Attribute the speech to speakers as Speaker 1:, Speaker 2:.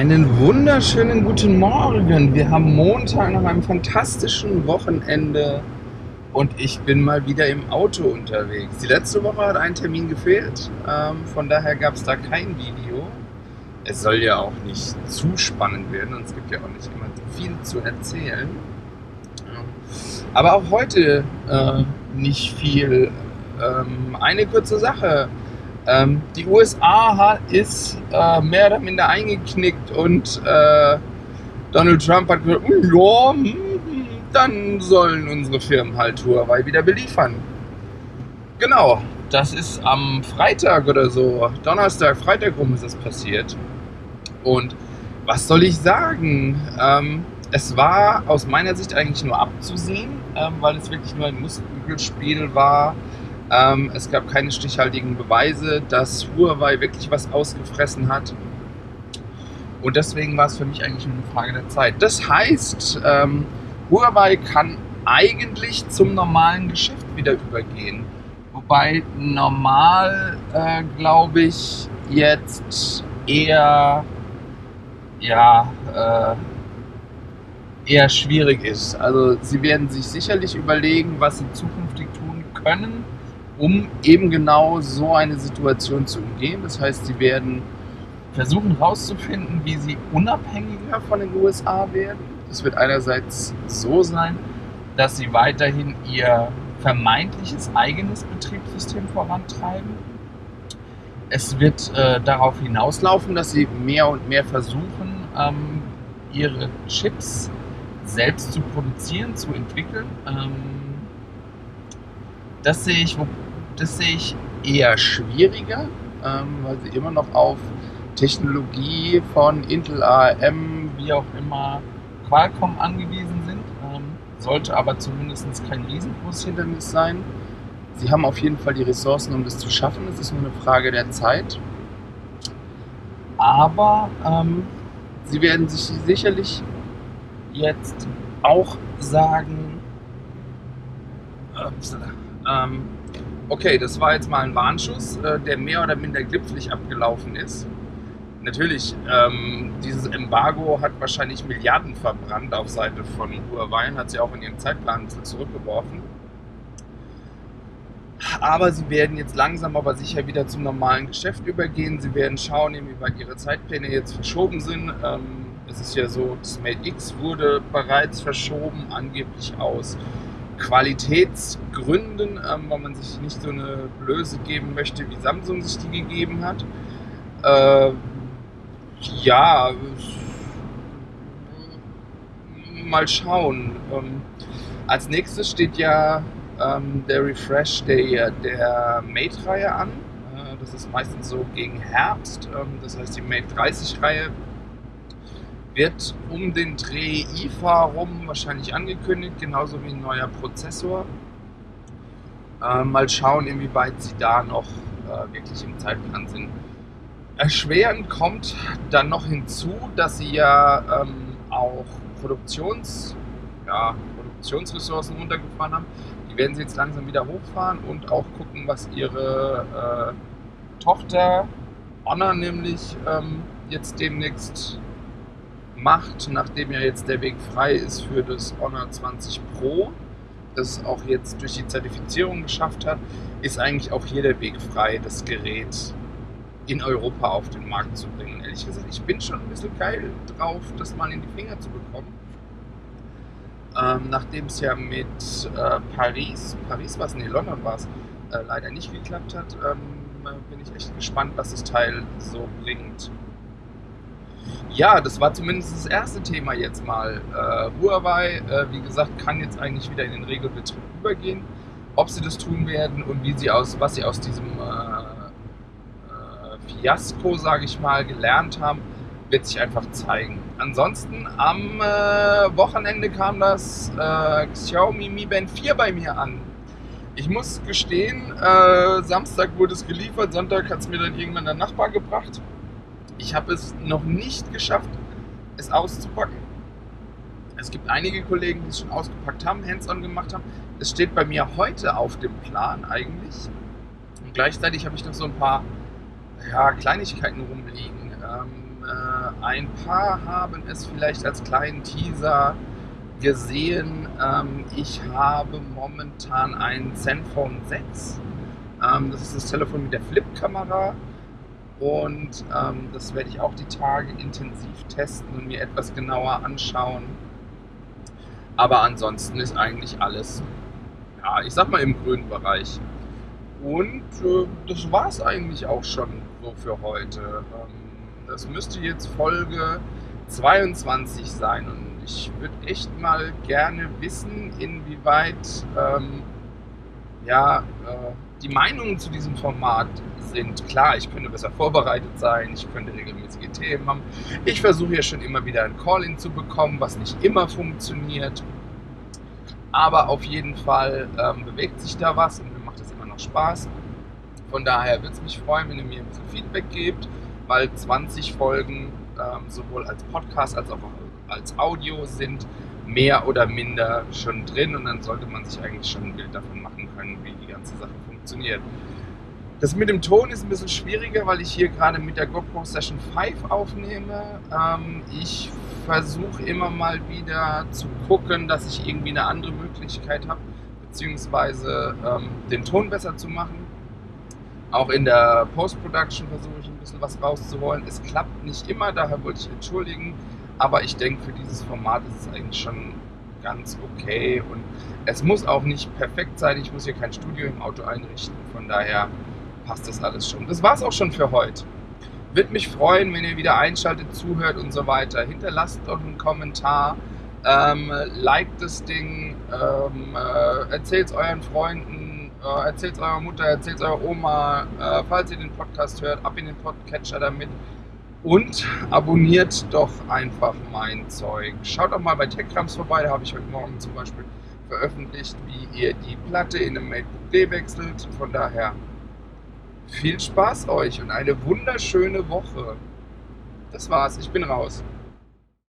Speaker 1: Einen wunderschönen guten Morgen. Wir haben Montag nach einem fantastischen Wochenende und ich bin mal wieder im Auto unterwegs. Die letzte Woche hat ein Termin gefehlt, ähm, von daher gab es da kein Video. Es soll ja auch nicht zu spannend werden und es gibt ja auch nicht immer viel zu erzählen. Aber auch heute äh, nicht viel. Ähm, eine kurze Sache. Ähm, die USA ist äh, mehr oder minder eingeknickt und äh, Donald Trump hat gesagt, ja, hm, dann sollen unsere Firmen halt Huawei wieder beliefern. Genau, das ist am Freitag oder so, Donnerstag, Freitag rum ist das passiert. Und was soll ich sagen? Ähm, es war aus meiner Sicht eigentlich nur abzusehen, ähm, weil es wirklich nur ein Muskelspiel war ähm, es gab keine stichhaltigen Beweise, dass Huawei wirklich was ausgefressen hat. Und deswegen war es für mich eigentlich nur eine Frage der Zeit. Das heißt, ähm, Huawei kann eigentlich zum normalen Geschäft wieder übergehen. Wobei normal, äh, glaube ich, jetzt eher, ja, äh, eher schwierig ist. Also sie werden sich sicherlich überlegen, was sie zukünftig tun können um eben genau so eine Situation zu umgehen. Das heißt, sie werden versuchen herauszufinden, wie sie unabhängiger von den USA werden. Das wird einerseits so sein, dass sie weiterhin ihr vermeintliches eigenes Betriebssystem vorantreiben. Es wird äh, darauf hinauslaufen, dass sie mehr und mehr versuchen, ähm, ihre Chips selbst zu produzieren, zu entwickeln. Ähm, das sehe ich, das sehe ich eher schwieriger, ähm, weil sie immer noch auf Technologie von Intel, ARM, wie auch immer, Qualcomm angewiesen sind. Ähm, sollte aber zumindest kein riesengroßes Hindernis sein. Sie haben auf jeden Fall die Ressourcen, um das zu schaffen. Es ist nur eine Frage der Zeit. Aber ähm, sie werden sich sicherlich jetzt auch sagen, ähm, okay, das war jetzt mal ein Warnschuss, äh, der mehr oder minder glimpflich abgelaufen ist. Natürlich, ähm, dieses Embargo hat wahrscheinlich Milliarden verbrannt auf Seite von Huawei und hat sie auch in ihrem Zeitplan zurückgeworfen. Aber sie werden jetzt langsam aber sicher wieder zum normalen Geschäft übergehen. Sie werden schauen, inwieweit ihre Zeitpläne jetzt verschoben sind. Ähm, es ist ja so, das Mate X wurde bereits verschoben, angeblich aus Qualitätsgründen, ähm, weil man sich nicht so eine Blöße geben möchte, wie Samsung sich die gegeben hat. Äh, ja, mal schauen. Ähm, als nächstes steht ja ähm, der Refresh der, der Mate-Reihe an. Äh, das ist meistens so gegen Herbst. Ähm, das heißt, die Mate 30-Reihe wird um den Dreh IFA rum wahrscheinlich angekündigt, genauso wie ein neuer Prozessor. Äh, mal schauen, inwieweit sie da noch äh, wirklich im Zeitplan sind. Erschwerend kommt dann noch hinzu, dass sie ja ähm, auch Produktions, ja, Produktionsressourcen runtergefahren haben. Die werden sie jetzt langsam wieder hochfahren und auch gucken, was ihre äh, Tochter Honor nämlich ähm, jetzt demnächst macht, nachdem ja jetzt der Weg frei ist für das Honor 20 Pro, das auch jetzt durch die Zertifizierung geschafft hat, ist eigentlich auch hier der Weg frei, das Gerät in Europa auf den Markt zu bringen. Ehrlich gesagt, ich bin schon ein bisschen geil drauf, das mal in die Finger zu bekommen. Ähm, Nachdem es ja mit äh, Paris, Paris war es, nee, London war es, äh, leider nicht geklappt hat, ähm, bin ich echt gespannt, was das Teil so bringt. Ja, das war zumindest das erste Thema jetzt mal. Äh, Huawei, äh, wie gesagt, kann jetzt eigentlich wieder in den Regelbetrieb übergehen. Ob sie das tun werden und wie sie aus, was sie aus diesem äh, äh Fiasko, sage ich mal, gelernt haben, wird sich einfach zeigen. Ansonsten am äh, Wochenende kam das äh, Xiaomi Mi Band 4 bei mir an. Ich muss gestehen, Samstag wurde es geliefert, Sonntag hat es mir dann irgendwann der Nachbar gebracht. Ich habe es noch nicht geschafft, es auszupacken. Es gibt einige Kollegen, die es schon ausgepackt haben, Hands-on gemacht haben. Es steht bei mir heute auf dem Plan eigentlich. Und gleichzeitig habe ich noch so ein paar ja, Kleinigkeiten rumliegen. Ähm, äh, ein paar haben es vielleicht als kleinen Teaser gesehen. Ähm, ich habe momentan ein Zenfone 6. Ähm, das ist das Telefon mit der Flip-Kamera. Und ähm, das werde ich auch die Tage intensiv testen und mir etwas genauer anschauen. Aber ansonsten ist eigentlich alles, ja, ich sag mal im grünen Bereich. Und äh, das war es eigentlich auch schon so für heute. Ähm, das müsste jetzt Folge 22 sein und ich würde echt mal gerne wissen, inwieweit ähm, ja, äh, die Meinungen zu diesem Format sind. Klar, ich könnte besser vorbereitet sein, ich könnte regelmäßige Themen haben. Ich versuche ja schon immer wieder ein Call-in zu bekommen, was nicht immer funktioniert. Aber auf jeden Fall ähm, bewegt sich da was und mir macht es immer noch Spaß. Von daher würde es mich freuen, wenn ihr mir ein bisschen Feedback gebt, weil 20 Folgen ähm, sowohl als Podcast als auch als Audio sind mehr oder minder schon drin und dann sollte man sich eigentlich schon ein Bild davon machen können, wie die ganze Sache funktioniert. Das mit dem Ton ist ein bisschen schwieriger, weil ich hier gerade mit der GoPro Session 5 aufnehme. Ähm, ich versuche immer mal wieder zu gucken, dass ich irgendwie eine andere Möglichkeit habe, beziehungsweise ähm, den Ton besser zu machen. Auch in der Post-Production versuche ich ein bisschen was rauszuholen. Es klappt nicht immer, daher wollte ich entschuldigen. Aber ich denke, für dieses Format ist es eigentlich schon ganz okay. Und es muss auch nicht perfekt sein. Ich muss hier kein Studio im Auto einrichten. Von daher passt das alles schon. Das war es auch schon für heute. Würde mich freuen, wenn ihr wieder einschaltet, zuhört und so weiter. Hinterlasst doch einen Kommentar, ähm, liked das Ding, ähm, äh, erzählt es euren Freunden, äh, erzählt es eurer Mutter, erzählt es eurer Oma, äh, falls ihr den Podcast hört, ab in den Podcatcher damit. Und abonniert doch einfach mein Zeug. Schaut doch mal bei TechCrams vorbei, da habe ich heute Morgen zum Beispiel veröffentlicht, wie ihr die Platte in einem MacBook D wechselt. Von daher viel Spaß euch und eine wunderschöne Woche. Das war's, ich bin raus.